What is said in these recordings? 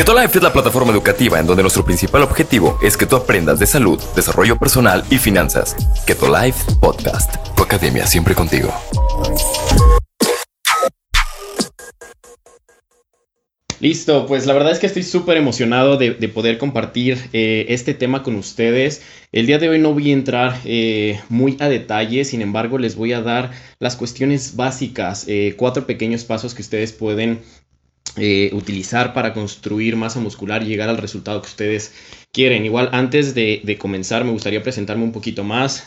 Keto Life es la plataforma educativa en donde nuestro principal objetivo es que tú aprendas de salud, desarrollo personal y finanzas. Keto Life Podcast, tu academia siempre contigo. Listo, pues la verdad es que estoy súper emocionado de, poder compartir eh, este tema con ustedes. El día de hoy no voy a entrar eh, muy a detalle, sin embargo les voy a dar las cuestiones básicas, eh, cuatro pequeños pasos que ustedes pueden utilizar para construir masa muscular y llegar al resultado que ustedes quieren. Igual antes de, comenzar me gustaría presentarme un poquito más.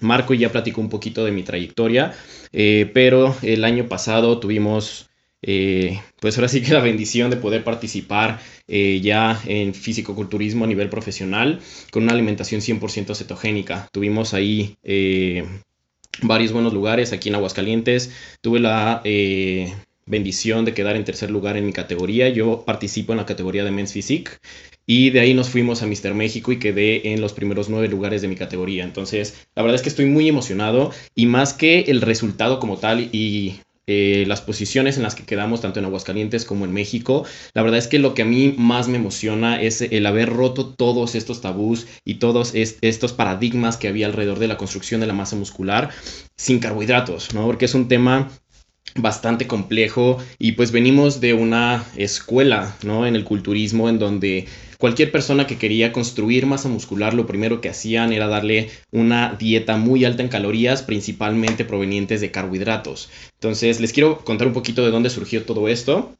Marco ya platicó un poquito de mi trayectoria, pero el año pasado tuvimos eh, pues ahora sí que la bendición de poder participar eh, ya en físico-culturismo a nivel profesional con una alimentación 100% cetogénica. Tuvimos ahí eh, varios buenos lugares aquí en Aguascalientes. Tuve la bendición de quedar en tercer lugar en mi categoría. Yo participo en la categoría de Men's Physique y de ahí nos fuimos a Mister México y quedé en los primeros nueve lugares de mi categoría. Entonces, la verdad es que estoy muy emocionado y más que el resultado como tal y eh, las posiciones en las que quedamos, tanto en Aguascalientes como en México. La verdad es que lo que a mí más me emociona es el haber roto todos estos tabús y todos estos paradigmas que había alrededor de la construcción de la masa muscular sin carbohidratos, ¿no? Porque es un tema bastante complejo y pues venimos de una escuela, ¿no? En el culturismo en donde cualquier persona que quería construir masa muscular lo primero que hacían era darle una dieta muy alta en calorías, principalmente provenientes de carbohidratos. Entonces les quiero contar un poquito de dónde surgió todo esto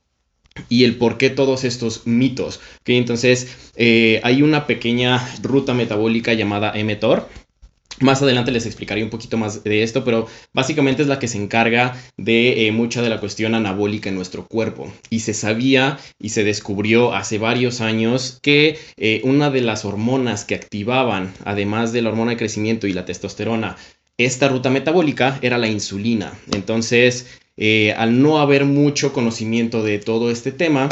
y el por qué todos estos mitos. Entonces, eh, hay una pequeña ruta metabólica llamada mTOR, más adelante les explicaré un poquito más de esto, pero básicamente es la que se encarga de eh, mucha de la cuestión anabólica en nuestro cuerpo. Y se sabía y se descubrió hace varios años que eh, una de las hormonas que activaban, además de la hormona de crecimiento y la testosterona, esta ruta metabólica era la insulina. Entonces, eh, al no haber mucho conocimiento de todo este tema,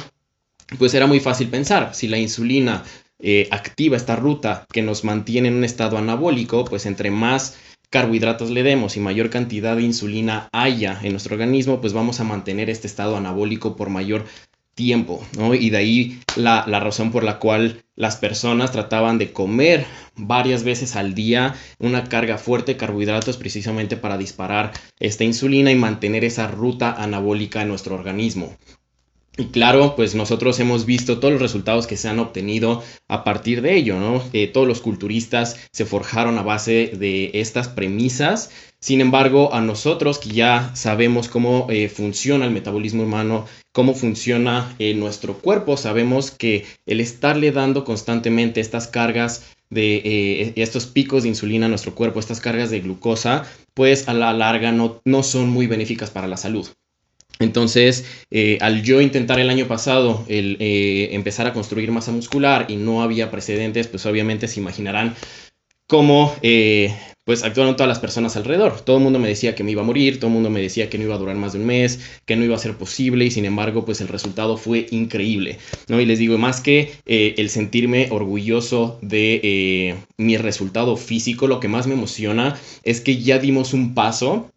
pues era muy fácil pensar, si la insulina eh, activa esta ruta que nos mantiene en un estado anabólico, pues entre más carbohidratos le demos y mayor cantidad de insulina haya en nuestro organismo, pues vamos a mantener este estado anabólico por mayor tiempo, ¿no? Y de ahí la, la, razón por la cual las personas trataban de comer varias veces al día una carga fuerte de carbohidratos precisamente para disparar esta insulina y mantener esa ruta anabólica en nuestro organismo. Y claro, pues nosotros hemos visto todos los resultados que se han obtenido a partir de ello, ¿no? Eh, todos los culturistas se forjaron a base de estas premisas. Sin embargo, a nosotros que ya sabemos cómo eh, funciona el metabolismo humano, cómo funciona eh, nuestro cuerpo, sabemos que el estarle dando constantemente estas cargas de estos picos de insulina a nuestro cuerpo, estas cargas de glucosa, pues a la larga no, no son muy benéficas para la salud. Entonces, eh, al yo intentar el año pasado el, eh, empezar a construir masa muscular y no había precedentes, pues obviamente se imaginarán cómo eh, pues actuaron todas las personas alrededor. Todo el mundo me decía que me iba a morir, todo el mundo me decía que no iba a durar más de un mes, que no iba a ser posible y sin embargo pues el resultado fue increíble. ¿no? Y les digo, más que el sentirme orgulloso de mi resultado físico, lo que más me emociona es que ya dimos un paso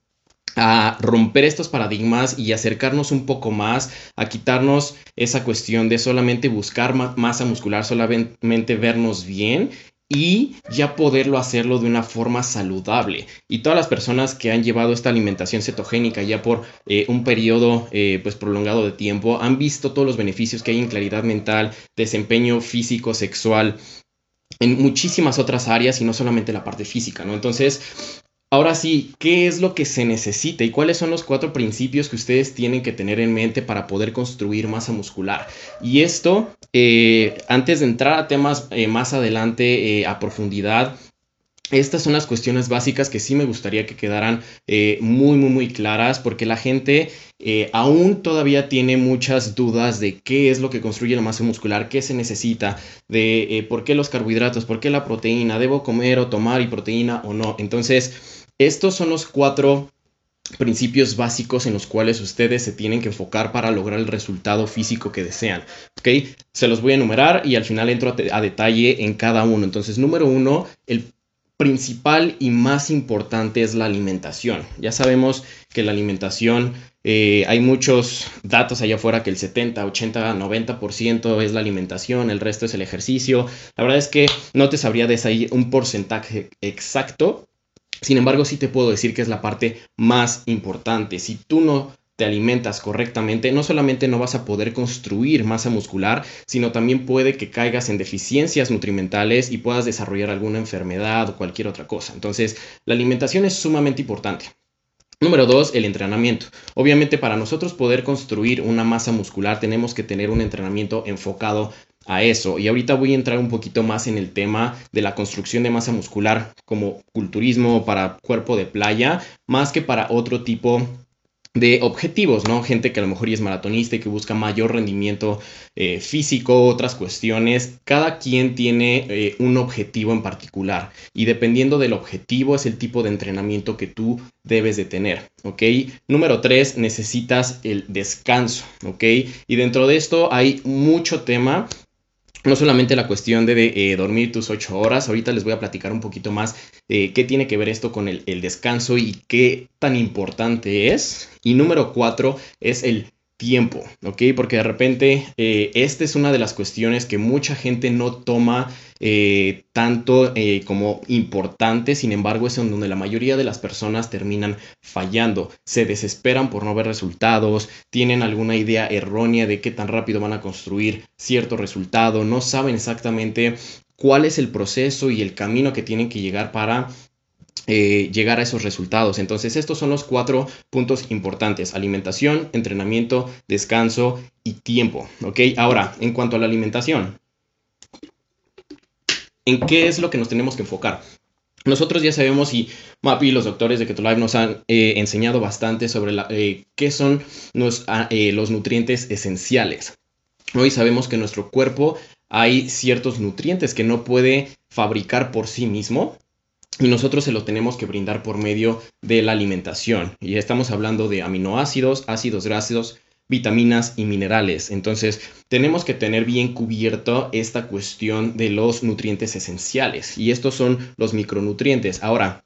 a romper estos paradigmas y acercarnos un poco más, a quitarnos esa cuestión de solamente buscar masa muscular, solamente vernos bien y ya poderlo hacerlo de una forma saludable. Y todas las personas que han llevado esta alimentación cetogénica ya por eh, un periodo eh, pues prolongado de tiempo han visto todos los beneficios que hay en claridad mental, desempeño físico, sexual, en muchísimas otras áreas y no solamente la parte física, ¿no? Entonces, Ahora sí, ¿qué es lo que se necesita y cuáles son los cuatro principios que ustedes tienen que tener en mente para poder construir masa muscular? Y esto, eh, antes de entrar a temas eh, más adelante eh, a profundidad, estas son las cuestiones básicas que sí me gustaría que quedaran muy, muy, muy claras porque la gente aún todavía tiene muchas dudas de qué es lo que construye la masa muscular, qué se necesita, de por qué los carbohidratos, por qué la proteína, debo comer o tomar y proteína o no. Entonces, estos son los cuatro principios básicos en los cuales ustedes se tienen que enfocar para lograr el resultado físico que desean. ¿Ok? Se los voy a enumerar y al final entro a, detalle en cada uno. Entonces, número uno, el principal y más importante es la alimentación. Ya sabemos que la alimentación eh, hay muchos datos allá afuera que el 70, 80, 90% es la alimentación, el resto es el ejercicio. La verdad es que no te sabría decir un porcentaje exacto. Sin embargo, sí te puedo decir que es la parte más importante. Si tú no te alimentas correctamente, no solamente no vas a poder construir masa muscular, sino también puede que caigas en deficiencias nutrimentales y puedas desarrollar alguna enfermedad o cualquier otra cosa. Entonces, la alimentación es sumamente importante. Número dos, el entrenamiento. Obviamente para nosotros poder construir una masa muscular tenemos que tener un entrenamiento enfocado a eso. Y ahorita voy a entrar un poquito más en el tema de la construcción de masa muscular como culturismo para cuerpo de playa, más que para otro tipo de objetivos, ¿no? Gente que a lo mejor es maratonista y que busca mayor rendimiento eh, físico, otras cuestiones. Cada quien tiene eh, un objetivo en particular y dependiendo del objetivo es el tipo de entrenamiento que tú debes de tener, ¿ok? Número tres, necesitas el descanso, ¿ok? Y dentro de esto hay mucho tema no solamente la cuestión de, eh, dormir tus ocho horas, ahorita les voy a platicar un poquito más eh, qué tiene que ver esto con el, el, descanso y qué tan importante es. Y número cuatro es el tiempo, ¿ok? Porque de repente eh, esta es una de las cuestiones que mucha gente no toma eh, tanto eh, como importante, sin embargo es en donde la mayoría de las personas terminan fallando, se desesperan por no ver resultados, tienen alguna idea errónea de qué tan rápido van a construir cierto resultado, no saben exactamente cuál es el proceso y el camino que tienen que llegar para eh, llegar a esos resultados. Entonces, estos son los cuatro puntos importantes. Alimentación, entrenamiento, descanso y tiempo. ¿Ok? Ahora, en cuanto a la alimentación, ¿en qué es lo que nos tenemos que enfocar? Nosotros ya sabemos y Mapi y los doctores de Ketolive nos han eh, enseñado bastante sobre eh, qué son los, ah, los nutrientes esenciales. Hoy sabemos que en nuestro cuerpo hay ciertos nutrientes que no puede fabricar por sí mismo y nosotros se lo tenemos que brindar por medio de la alimentación. Y estamos hablando de aminoácidos, ácidos grasos, vitaminas y minerales. Entonces, tenemos que tener bien cubierto esta cuestión de los nutrientes esenciales. Y estos son los micronutrientes. Ahora,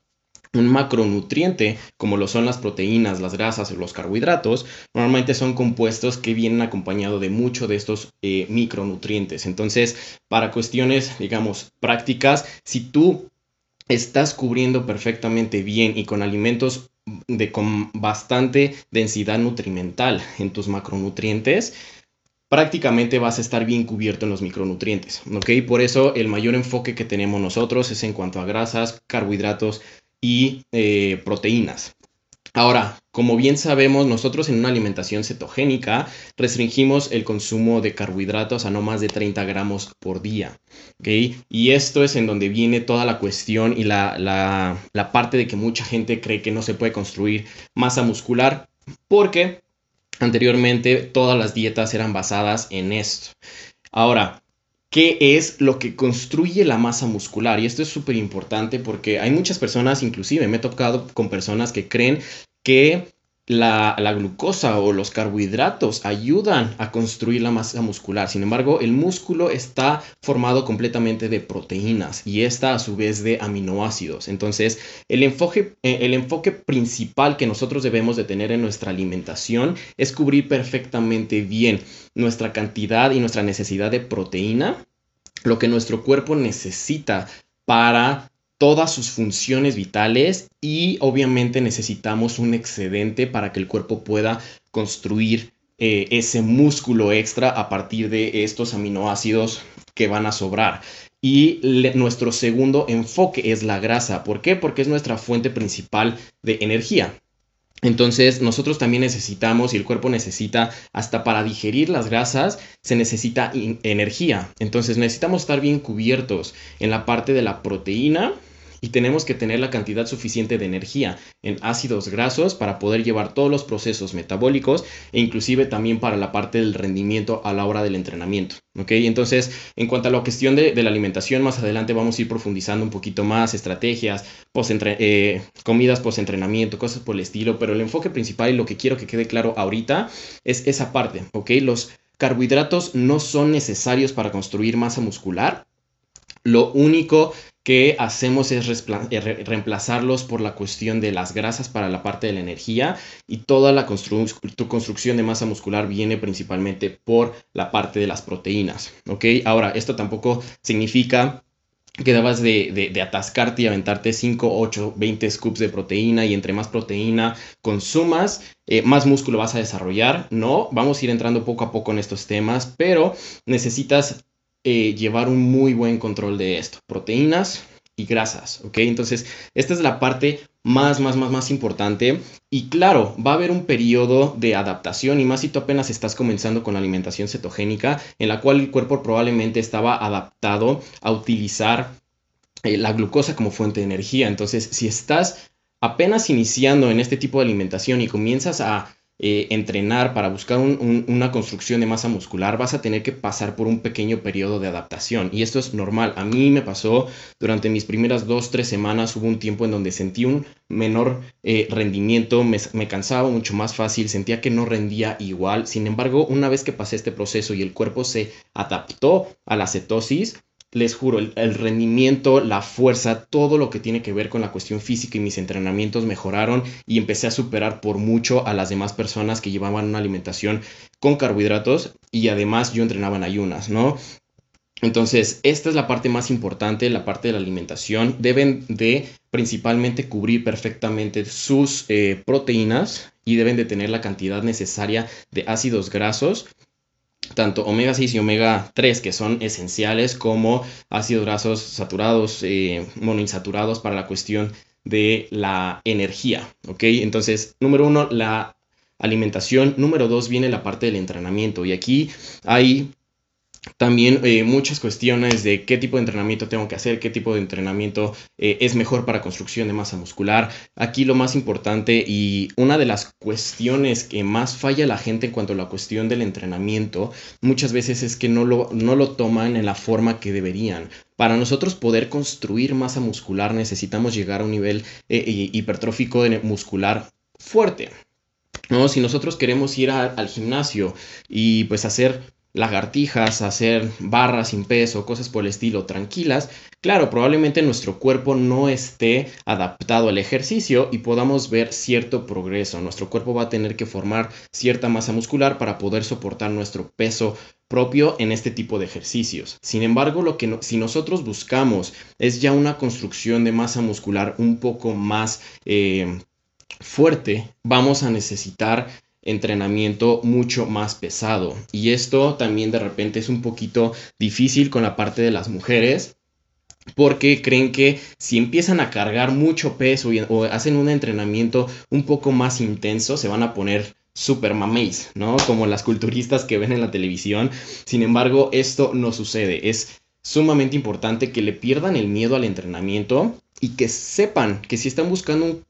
un macronutriente, como lo son las proteínas, las grasas o los carbohidratos, normalmente son compuestos que vienen acompañados de mucho de estos eh, micronutrientes. Entonces, para cuestiones, digamos, prácticas, si tú estás cubriendo perfectamente bien y con alimentos de con bastante densidad nutrimental en tus macronutrientes, prácticamente vas a estar bien cubierto en los micronutrientes, ¿ok? Por eso el mayor enfoque que tenemos nosotros es en cuanto a grasas, carbohidratos y eh, proteínas. Ahora, como bien sabemos, nosotros en una alimentación cetogénica restringimos el consumo de carbohidratos a no más de 30 gramos por día. Y esto es en donde viene toda la cuestión y la, la, la parte de que mucha gente cree que no se puede construir masa muscular porque anteriormente todas las dietas eran basadas en esto. Ahora, qué es lo que construye la masa muscular. Y esto es súper importante porque hay muchas personas, inclusive me he tocado con personas que creen que la, glucosa o los carbohidratos ayudan a construir la masa muscular. Sin embargo, el músculo está formado completamente de proteínas y esta a su vez de aminoácidos. Entonces, el enfoque, eh, el enfoque principal que nosotros debemos de tener en nuestra alimentación es cubrir perfectamente bien nuestra cantidad y nuestra necesidad de proteína, lo que nuestro cuerpo necesita para todas sus funciones vitales y obviamente necesitamos un excedente para que el cuerpo pueda construir eh, ese músculo extra a partir de estos aminoácidos que van a sobrar. Y nuestro segundo enfoque es la grasa. ¿Por qué? Porque es nuestra fuente principal de energía. Entonces nosotros también necesitamos y el cuerpo necesita, hasta para digerir las grasas, se necesita energía. Entonces necesitamos estar bien cubiertos en la parte de la proteína, y tenemos que tener la cantidad suficiente de energía en ácidos grasos para poder llevar todos los procesos metabólicos e inclusive también para la parte del rendimiento a la hora del entrenamiento. ¿ok? Entonces, en cuanto a la cuestión de, la alimentación, más adelante vamos a ir profundizando un poquito más, estrategias, post eh, comidas post-entrenamiento, cosas por el estilo, pero el enfoque principal y lo que quiero que quede claro ahorita es esa parte, ¿ok? Los carbohidratos no son necesarios para construir masa muscular, Lo único que hacemos es eh, reemplazarlos por la cuestión de las grasas para la parte de la energía y toda la tu construcción de masa muscular viene principalmente por la parte de las proteínas, ¿ok? Ahora, esto tampoco significa que debas de, atascarte y aventarte 5, 8, 20 scoops de proteína y entre más proteína consumas, eh, más músculo vas a desarrollar. No, vamos a ir entrando poco a poco en estos temas, pero necesitas eh, llevar un muy buen control de esto. Proteínas y grasas, ¿ok? Entonces, esta es la parte más, más, más, más importante. Y claro, va a haber un periodo de adaptación y más si tú apenas estás comenzando con la alimentación cetogénica, en la cual el cuerpo probablemente estaba adaptado a utilizar eh, la glucosa como fuente de energía. Entonces, si estás apenas iniciando en este tipo de alimentación y comienzas a eh, entrenar para buscar una construcción de masa muscular, vas a tener que pasar por un pequeño periodo de adaptación. Y esto es normal. A mí me pasó durante mis primeras dos, tres semanas, hubo un tiempo en donde sentí un menor eh, rendimiento, me, me cansaba mucho más fácil, sentía que no rendía igual. Sin embargo, una vez que pasé este proceso y el cuerpo se adaptó a la cetosis, les juro, el, rendimiento, la fuerza, todo lo que tiene que ver con la cuestión física y mis entrenamientos mejoraron y empecé a superar por mucho a las demás personas que llevaban una alimentación con carbohidratos y además yo entrenaba en ayunas, ¿no? Entonces, esta es la parte más importante, la parte de la alimentación. Deben de principalmente cubrir perfectamente sus eh, proteínas y deben de tener la cantidad necesaria de ácidos grasos tanto omega 6 y omega 3 que son esenciales como ácidos grasos saturados, eh, monoinsaturados para la cuestión de la energía, ¿ok? Entonces, número uno, la alimentación. Número dos, viene la parte del entrenamiento y aquí hay también eh, muchas cuestiones de qué tipo de entrenamiento tengo que hacer, qué tipo de entrenamiento eh, es mejor para construcción de masa muscular. Aquí lo más importante y una de las cuestiones que más falla la gente en cuanto a la cuestión del entrenamiento muchas veces es que no lo, no lo toman en la forma que deberían. Para nosotros poder construir masa muscular necesitamos llegar a un nivel eh, hipertrófico muscular fuerte. ¿no? Si nosotros queremos ir al gimnasio y pues hacer lagartijas, hacer barras sin peso, cosas por el estilo tranquilas, claro, probablemente nuestro cuerpo no esté adaptado al ejercicio y podamos ver cierto progreso. Nuestro cuerpo va a tener que formar cierta masa muscular para poder soportar nuestro peso propio en este tipo de ejercicios. Sin embargo, lo que si nosotros buscamos es ya una construcción de masa muscular un poco más eh, fuerte, vamos a necesitar entrenamiento mucho más pesado. Y esto también de repente es un poquito difícil con la parte de las mujeres. Porque creen que si empiezan a cargar mucho peso o hacen un entrenamiento un poco más intenso, se van a poner super mameis, ¿no? Como las culturistas que ven en la televisión. Sin embargo, esto no sucede. Es sumamente importante que le pierdan el miedo al entrenamiento y que sepan que si están buscando un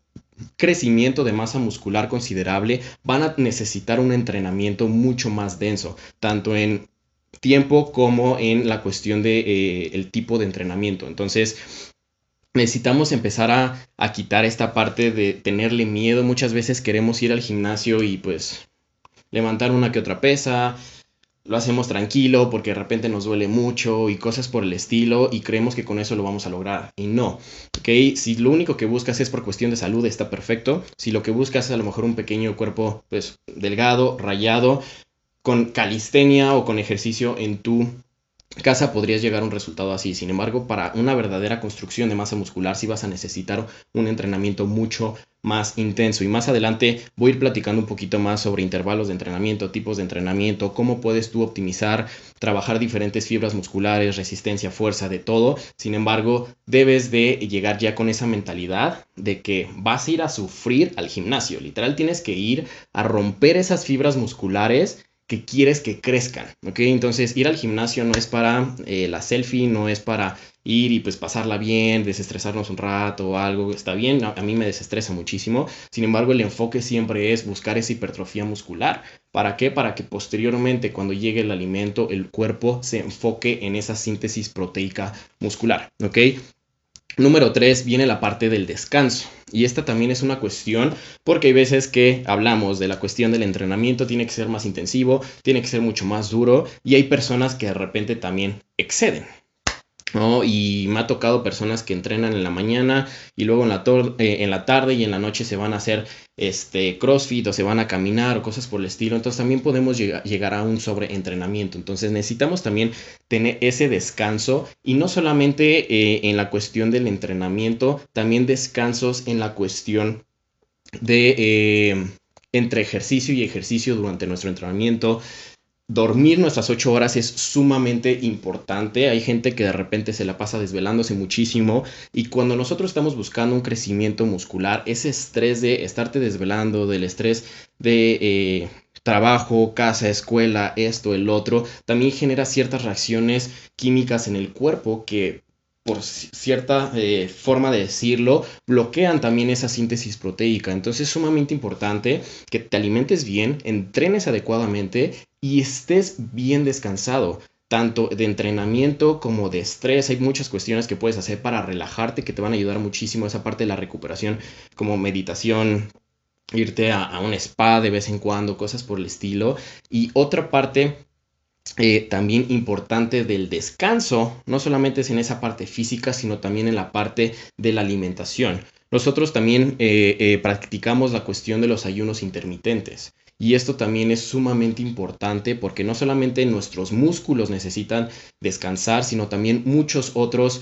crecimiento de masa muscular considerable, van a necesitar un entrenamiento mucho más denso, tanto en tiempo como en la cuestión de eh, el tipo de entrenamiento. Entonces, necesitamos empezar a, a, quitar esta parte de tenerle miedo. Muchas veces queremos ir al gimnasio y pues levantar una que otra pesa, lo hacemos tranquilo porque de repente nos duele mucho y cosas por el estilo y creemos que con eso lo vamos a lograr y no, ¿ok? Si lo único que buscas es por cuestión de salud está perfecto, si lo que buscas es a lo mejor un pequeño cuerpo pues delgado, rayado, con calistenia o con ejercicio en tu casa podrías llegar a un resultado así. Sin embargo, para una verdadera construcción de masa muscular sí vas a necesitar un entrenamiento mucho más intenso. Y más adelante voy a ir platicando un poquito más sobre intervalos de entrenamiento, tipos de entrenamiento, cómo puedes tú optimizar, trabajar diferentes fibras musculares, resistencia, fuerza, de todo. Sin embargo, debes de llegar ya con esa mentalidad de que vas a ir a sufrir al gimnasio. Literal, tienes que ir a romper esas fibras musculares que quieres que crezcan, ¿ok? Entonces ir al gimnasio no es para eh, la selfie, no es para ir y pues pasarla bien, desestresarnos un rato o algo, está bien, a, mí me desestresa muchísimo, sin embargo el enfoque siempre es buscar esa hipertrofia muscular, ¿para qué? Para que posteriormente cuando llegue el alimento el cuerpo se enfoque en esa síntesis proteica muscular, ¿ok? Número 3 viene la parte del descanso. Y esta también es una cuestión porque hay veces que hablamos de la cuestión del entrenamiento, tiene que ser más intensivo, tiene que ser mucho más duro y hay personas que de repente también exceden. Y me ha tocado personas que entrenan en la mañana y luego en la, eh, en la tarde y en la noche se van a hacer este crossfit o se van a caminar o cosas por el estilo. Entonces también podemos llegar a un sobreentrenamiento. Entonces necesitamos también tener ese descanso y no solamente eh, en la cuestión del entrenamiento, también descansos en la cuestión de eh, entre ejercicio y ejercicio durante nuestro entrenamiento dormir nuestras ocho horas es sumamente importante. Hay gente que de repente se la pasa desvelándose muchísimo y cuando nosotros estamos buscando un crecimiento muscular, ese estrés de estarte desvelando, del estrés de... Eh, trabajo, casa, escuela, esto, el otro, también genera ciertas reacciones químicas en el cuerpo que por cierta eh, forma de decirlo, bloquean también esa síntesis proteica. Entonces es sumamente importante que te alimentes bien, entrenes adecuadamente y estés bien descansado tanto de entrenamiento como de estrés. Hay muchas cuestiones que puedes hacer para relajarte que te van a ayudar muchísimo esa parte de la recuperación, como meditación, irte a, a, un spa de vez en cuando, cosas por el estilo. Y otra parte eh, también importante del descanso, no solamente es en esa parte física, sino también en la parte de la alimentación. Nosotros también eh, eh, practicamos la cuestión de los ayunos intermitentes. Y esto también es sumamente importante porque no solamente nuestros músculos necesitan descansar, sino también muchos otros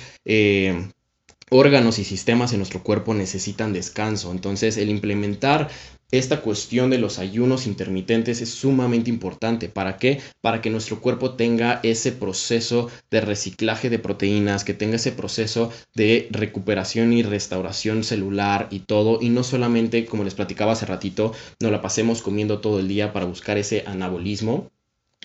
órganos y sistemas en nuestro cuerpo necesitan descanso. Entonces, el implementar esta cuestión de los ayunos intermitentes es sumamente importante. ¿Para qué? Para que nuestro cuerpo tenga ese proceso de reciclaje de proteínas, que tenga ese proceso de recuperación y restauración celular y todo. Y no solamente, como les platicaba hace ratito, nos la pasemos comiendo todo el día para buscar ese anabolismo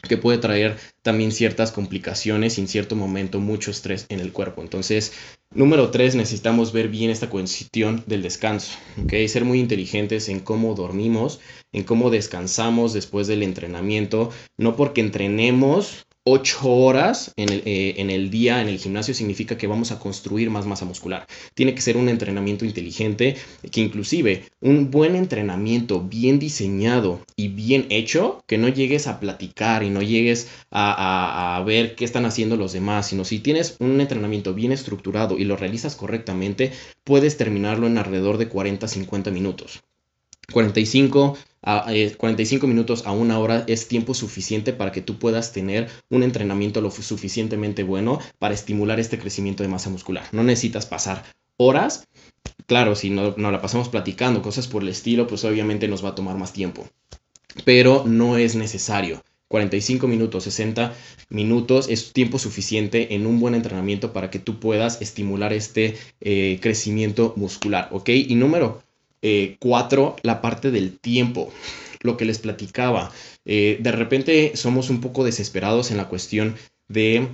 que puede traer también ciertas complicaciones y en cierto momento mucho estrés en el cuerpo. Entonces, número tres, necesitamos ver bien esta cuestión del descanso, ¿okay? Ser muy inteligentes en cómo dormimos, en cómo descansamos después del entrenamiento, no porque entrenemos 8 horas en el, eh, en el, día en el gimnasio significa que vamos a construir más masa muscular. Tiene que ser un entrenamiento inteligente que inclusive un buen entrenamiento bien diseñado y bien hecho, que no llegues a platicar y no llegues a, a ver qué están haciendo los demás, sino si tienes un entrenamiento bien estructurado y lo realizas correctamente, puedes terminarlo en alrededor de 40-50 minutos. 45, a, 45 eh, minutos a una hora es tiempo suficiente para que tú puedas tener un entrenamiento lo suficientemente bueno para estimular este crecimiento de masa muscular. No necesitas pasar horas. Claro, si no, no la pasamos platicando, cosas por el estilo, pues obviamente nos va a tomar más tiempo. Pero no es necesario. 45 minutos, 60 minutos es tiempo suficiente en un buen entrenamiento para que tú puedas estimular este eh, crecimiento muscular, ¿ok? Y número eh, cuatro, la parte del tiempo. Lo que les platicaba. Eh, de repente somos un poco desesperados en la cuestión de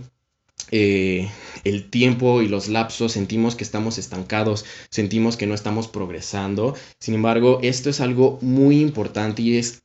eh, el tiempo y los lapsos, sentimos que estamos estancados, sentimos que no estamos progresando. Sin embargo, esto es algo muy importante y es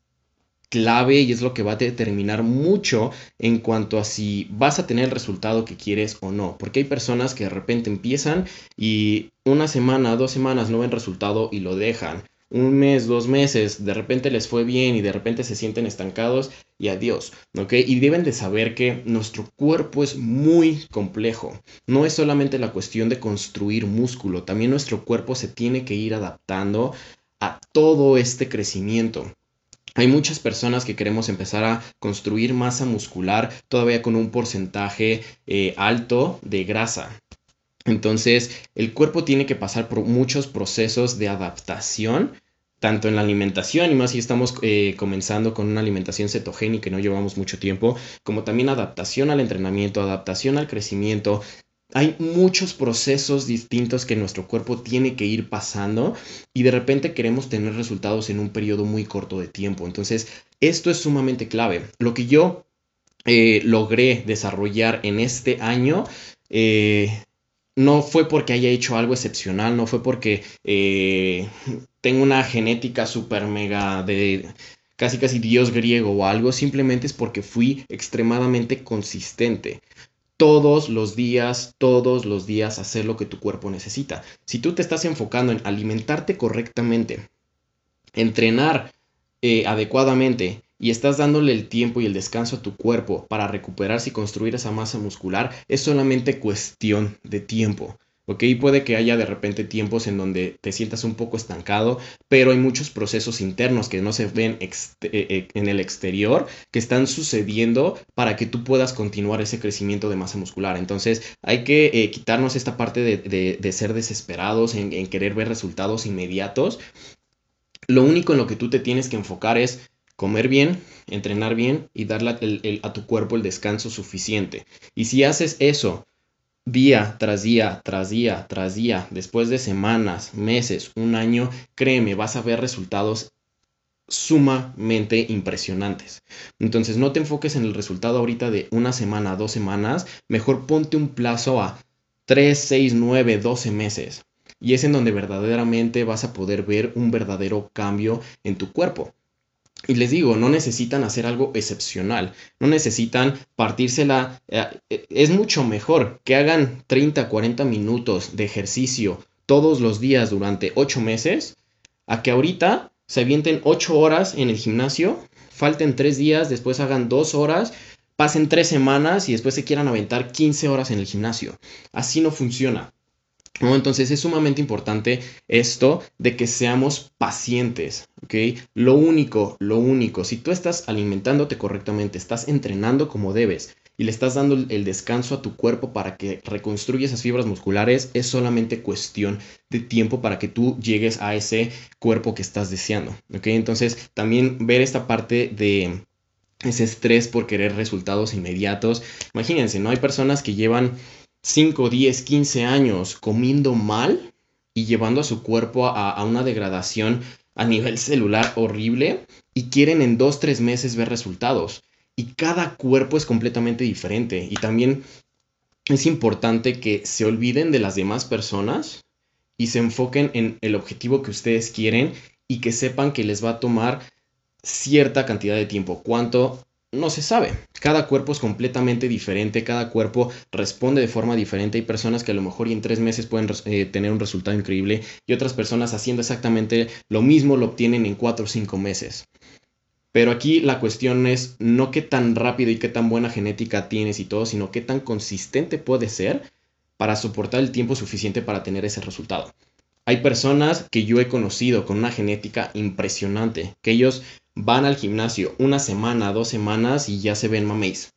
clave y es lo que va a determinar mucho en cuanto a si vas a tener el resultado que quieres o no. Porque hay personas que de repente empiezan y una semana, dos semanas no ven resultado y lo dejan. Un mes, dos meses, de repente les fue bien y de repente se sienten estancados y adiós. Y deben de saber que nuestro cuerpo es muy complejo. No es solamente la cuestión de construir músculo, también nuestro cuerpo se tiene que ir adaptando a todo este crecimiento. Hay muchas personas que queremos empezar a construir masa muscular todavía con un porcentaje eh, alto de grasa. Entonces, el cuerpo tiene que pasar por muchos procesos de adaptación, tanto en la alimentación, y más si estamos eh, comenzando con una alimentación cetogénica y no llevamos mucho tiempo, como también adaptación al entrenamiento, adaptación al crecimiento, hay muchos procesos distintos que nuestro cuerpo tiene que ir pasando y de repente queremos tener resultados en un periodo muy corto de tiempo. Entonces, esto es sumamente clave. Lo que yo eh, logré desarrollar en este año eh, no fue porque haya hecho algo excepcional, no fue porque eh, tengo una genética súper mega de casi casi dios griego o algo, simplemente es porque fui extremadamente consistente todos los días, todos los días hacer lo que tu cuerpo necesita. Si tú te estás enfocando en alimentarte correctamente, entrenar eh, adecuadamente y estás dándole el tiempo y el descanso a tu cuerpo para recuperarse y construir esa masa muscular, es solamente cuestión de tiempo. ¿ok? Puede que haya de repente tiempos en donde te sientas un poco estancado, pero hay muchos procesos internos que no se ven eh, eh, en el exterior que están sucediendo para que tú puedas continuar ese crecimiento de masa muscular. Entonces hay que eh, quitarnos esta parte de, ser desesperados en, querer ver resultados inmediatos. Lo único en lo que tú te tienes que enfocar es comer bien, entrenar bien y darle a tu cuerpo el descanso suficiente. Y si haces eso día tras día, tras día, tras día, después de semanas, meses, un año, créeme, vas a ver resultados sumamente impresionantes. Entonces no te enfoques en el resultado ahorita de una semana, dos semanas, mejor ponte un plazo a 3, 6, 9, 12 meses. Y es en donde verdaderamente vas a poder ver un verdadero cambio en tu cuerpo. Y les digo, no necesitan hacer algo excepcional, no necesitan partírsela. Eh, eh, es mucho mejor que hagan 30, 40 minutos de ejercicio todos los días durante 8 meses, a que ahorita se avienten 8 horas en el gimnasio, falten 3 días, después hagan 2 horas, pasen 3 semanas y después se quieran aventar 15 horas en el gimnasio. Así no funciona. Entonces es sumamente importante esto de que seamos pacientes, ¿ok? Lo único, lo único, si tú estás alimentándote correctamente, estás entrenando como debes y le estás dando el descanso a tu cuerpo para que reconstruya esas fibras musculares, es solamente cuestión de tiempo para que tú llegues a ese cuerpo que estás deseando, ¿ok? Entonces también ver esta parte de ese estrés por querer resultados inmediatos. Imagínense, ¿no? Hay personas que llevan 5, 10, 15 años comiendo mal y llevando a su cuerpo a, una degradación a nivel celular horrible y quieren en 2, 3 meses ver resultados. Y cada cuerpo es completamente diferente. Y también es importante que se olviden de las demás personas y se enfoquen en el objetivo que ustedes quieren y que sepan que les va a tomar cierta cantidad de tiempo. ¿Cuánto? No se sabe. Cada cuerpo es completamente diferente, cada cuerpo responde de forma diferente. Hay personas que a lo mejor y en tres meses pueden eh, tener un resultado increíble y otras personas haciendo exactamente lo mismo lo obtienen en cuatro o cinco meses. Pero aquí la cuestión es no qué tan rápido y qué tan buena genética tienes y todo, sino qué tan consistente puede ser para soportar el tiempo suficiente para tener ese resultado. Hay personas que yo he conocido con una genética impresionante, que ellos van al gimnasio una semana, dos semanas y ya se ven mameis.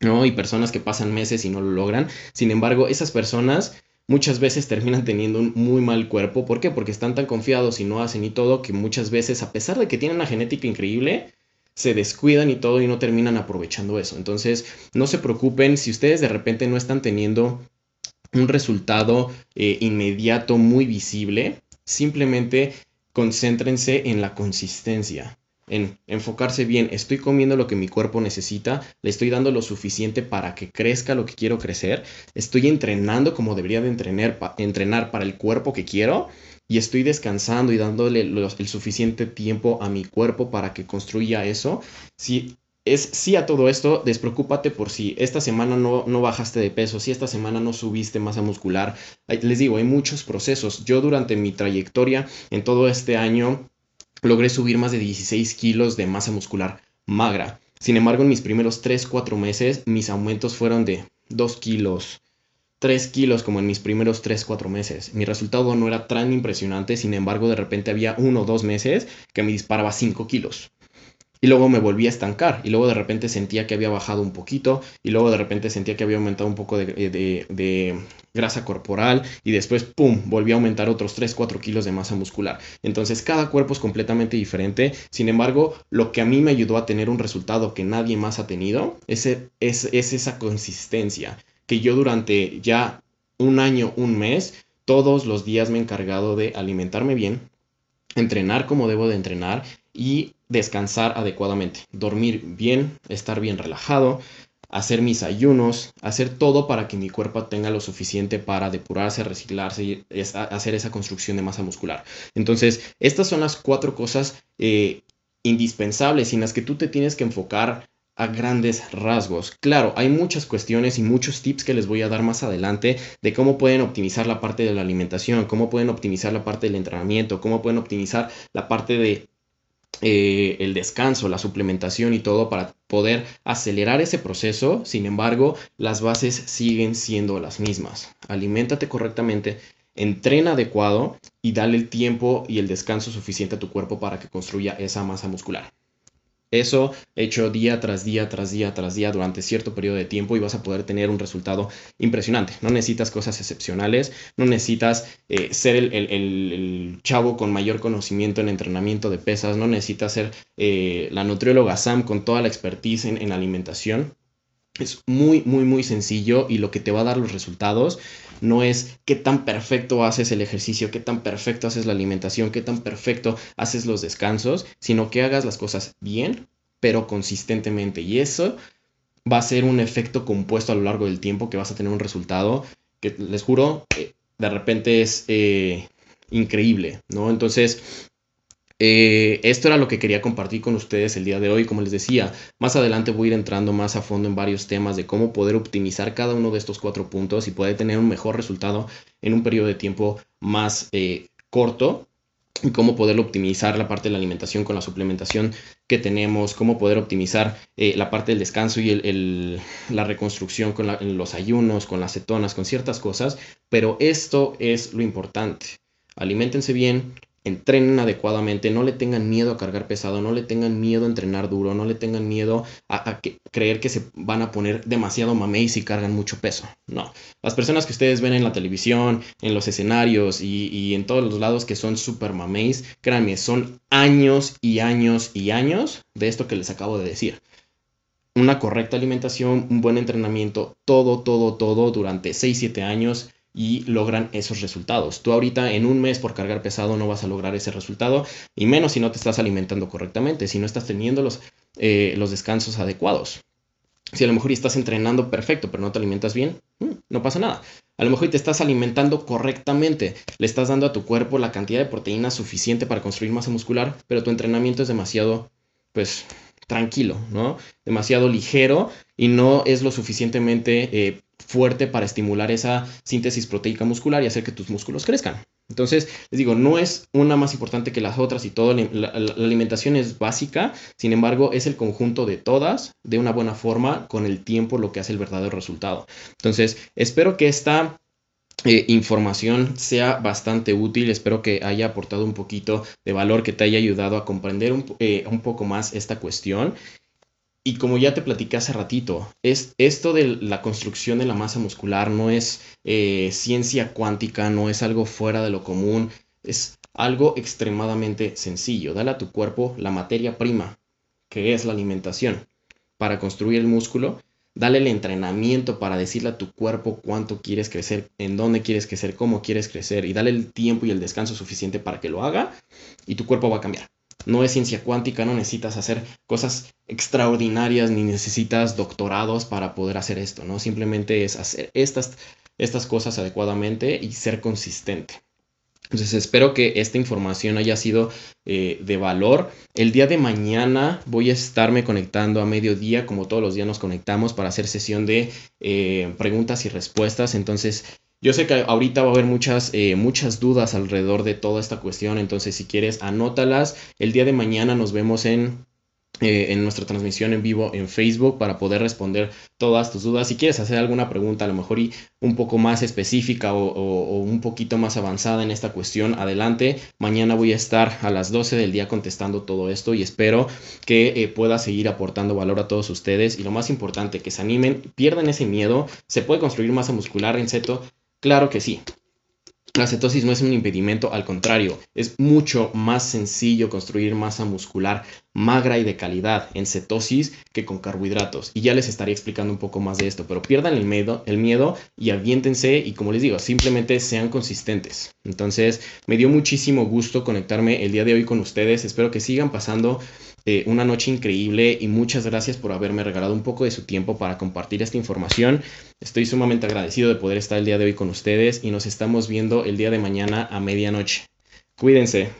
¿No? Y personas que pasan meses y no lo logran. Sin embargo, esas personas muchas veces terminan teniendo un muy mal cuerpo. ¿Por qué? Porque están tan confiados y no hacen y todo que muchas veces, a pesar de que tienen una genética increíble, se descuidan y todo y no terminan aprovechando eso. Entonces, no se preocupen si ustedes de repente no están teniendo un resultado eh, inmediato muy visible. Simplemente concéntrense en la consistencia en enfocarse bien, estoy comiendo lo que mi cuerpo necesita, le estoy dando lo suficiente para que crezca lo que quiero crecer, estoy entrenando como debería de entrenar, entrenar para el cuerpo que quiero y estoy descansando y dándole el suficiente tiempo a mi cuerpo para que construya eso. Si es sí a todo esto, despreocúpate por si esta semana no, no bajaste de peso, si esta semana no subiste masa muscular. Les digo, hay muchos procesos. Yo durante mi trayectoria en todo este año logré subir más de 16 kilos de masa muscular magra. Sin embargo, en mis primeros 3-4 meses, mis aumentos fueron de 2 kilos, 3 kilos como en mis primeros 3-4 meses. Mi resultado no era tan impresionante, sin embargo, de repente había 1 o 2 meses que me disparaba 5 kilos. Y luego me volví a estancar. Y luego de repente sentía que había bajado un poquito. Y luego de repente sentía que había aumentado un poco de, de grasa corporal y después, ¡pum!, volví a aumentar otros 3, 4 kilos de masa muscular. Entonces, cada cuerpo es completamente diferente. Sin embargo, lo que a mí me ayudó a tener un resultado que nadie más ha tenido es, es, es esa consistencia que yo durante ya un año, un mes, todos los días me he encargado de alimentarme bien, entrenar como debo de entrenar y descansar adecuadamente, dormir bien, estar bien relajado, hacer mis ayunos, hacer todo para que mi cuerpo tenga lo suficiente para depurarse, reciclarse y hacer esa construcción de masa muscular. Entonces, estas son las cuatro cosas eh, indispensables en las que tú te tienes que enfocar a grandes rasgos. Claro, hay muchas cuestiones y muchos tips que les voy a dar más adelante de cómo pueden optimizar la parte de la alimentación, cómo pueden optimizar la parte del entrenamiento, cómo pueden optimizar la parte de eh, el descanso, la suplementación y todo para poder acelerar ese proceso. Sin embargo, las bases siguen siendo las mismas. Aliméntate correctamente, entrena adecuado y dale el tiempo y el descanso suficiente a tu cuerpo para que construya esa masa muscular. Eso hecho día tras día, tras día, tras día durante cierto periodo de tiempo y vas a poder tener un resultado impresionante. No necesitas cosas excepcionales, no necesitas eh, ser el, chavo con mayor conocimiento en entrenamiento de pesas, no necesitas ser eh, la nutrióloga Sam con toda la expertise en, en alimentación. Es muy, muy, muy sencillo y lo que te va a dar los resultados no es qué tan perfecto haces el ejercicio, qué tan perfecto haces la alimentación, qué tan perfecto haces los descansos, sino que hagas las cosas bien, pero consistentemente. Y eso va a ser un efecto compuesto a lo largo del tiempo que vas a tener un resultado que les juro, de repente es eh, increíble, ¿no? Entonces, eh, esto era lo que quería compartir con ustedes el día de hoy. Como les decía, más adelante voy a ir entrando más a fondo en varios temas de cómo poder optimizar cada uno de estos cuatro puntos y poder tener un mejor resultado en un periodo de tiempo más eh, corto y cómo poder optimizar la parte de la alimentación con la suplementación que tenemos, cómo poder optimizar eh, la parte del descanso y la reconstrucción con los ayunos, con las cetonas, con ciertas cosas, pero esto es lo importante. Aliméntense bien, entrenen adecuadamente, no le tengan miedo a cargar pesado, no le tengan miedo a entrenar duro, no le tengan miedo a, creer que se van a poner demasiado mamey si cargan mucho peso. No, las personas que ustedes ven en la televisión, en los escenarios y, en todos los lados que son super mameis, créanme, son años y años y años de esto que les acabo de decir. Una correcta alimentación, un buen entrenamiento, todo, todo, todo durante 6-7 años y logran esos resultados. Tú ahorita en un mes por cargar pesado no vas a lograr ese resultado y menos si no te estás alimentando correctamente, si no estás teniendo los, eh, los descansos adecuados. Si a lo mejor estás entrenando perfecto pero no te alimentas bien, mm, no pasa nada. A lo mejor te estás alimentando correctamente, le estás dando a tu cuerpo la cantidad de proteína suficiente para construir masa muscular, pero tu entrenamiento es demasiado, pues, tranquilo, ¿no? Demasiado ligero y no es lo suficientemente eh, fuerte para estimular esa síntesis proteica muscular y hacer que tus músculos crezcan. Entonces, les digo, no es una más importante que las otras y todo, la, alimentación es básica, sin embargo, es el conjunto de todas de una buena forma con el tiempo lo que hace el verdadero resultado. Entonces, espero que esta eh, información sea bastante útil. Espero que haya aportado un poquito de valor, que te haya ayudado a comprender un, eh, un, poco más esta cuestión. Y como ya te platicé hace ratito, es, esto de la construcción de la masa muscular no es eh, ciencia cuántica, no es algo fuera de lo común, es algo extremadamente sencillo. Dale a tu cuerpo la materia prima, que es la alimentación, para construir el músculo. Dale el entrenamiento para decirle a tu cuerpo cuánto quieres crecer, en dónde quieres crecer, cómo quieres crecer y dale el tiempo y el descanso suficiente para que lo haga y tu cuerpo va a cambiar. No es ciencia cuántica, no necesitas hacer cosas extraordinarias ni necesitas doctorados para poder hacer esto, ¿no? Simplemente es hacer estas, estas cosas adecuadamente y ser consistente. Entonces espero que esta información haya sido eh, de valor. El día de mañana voy a estarme conectando a mediodía, como todos los días nos conectamos para hacer sesión de eh, preguntas y respuestas. Entonces yo sé que ahorita va a haber muchas, eh, muchas dudas alrededor de toda esta cuestión, entonces si quieres anótalas. El día de mañana nos vemos en, eh, en nuestra transmisión en vivo en Facebook para poder responder todas tus dudas. Si quieres hacer alguna pregunta, a lo mejor y un poco más específica o, un poquito más avanzada en esta cuestión, adelante. Mañana voy a estar a las 12 del día contestando todo esto y espero que eh, pueda seguir aportando valor a todos ustedes. Y lo más importante, que se animen, pierdan ese miedo. Se puede construir masa muscular en seto Claro que sí. La cetosis no es un impedimento, al contrario, es mucho más sencillo construir masa muscular magra y de calidad en cetosis que con carbohidratos. Y ya les estaré explicando un poco más de esto, pero pierdan el miedo, el miedo y aviéntense y como les digo, simplemente sean consistentes. Entonces, me dio muchísimo gusto conectarme el día de hoy con ustedes. Espero que sigan pasando eh, una noche increíble y muchas gracias por haberme regalado un poco de su tiempo para compartir esta información. Estoy sumamente agradecido de poder estar el día de hoy con ustedes y nos estamos viendo el día de mañana a medianoche. Cuídense.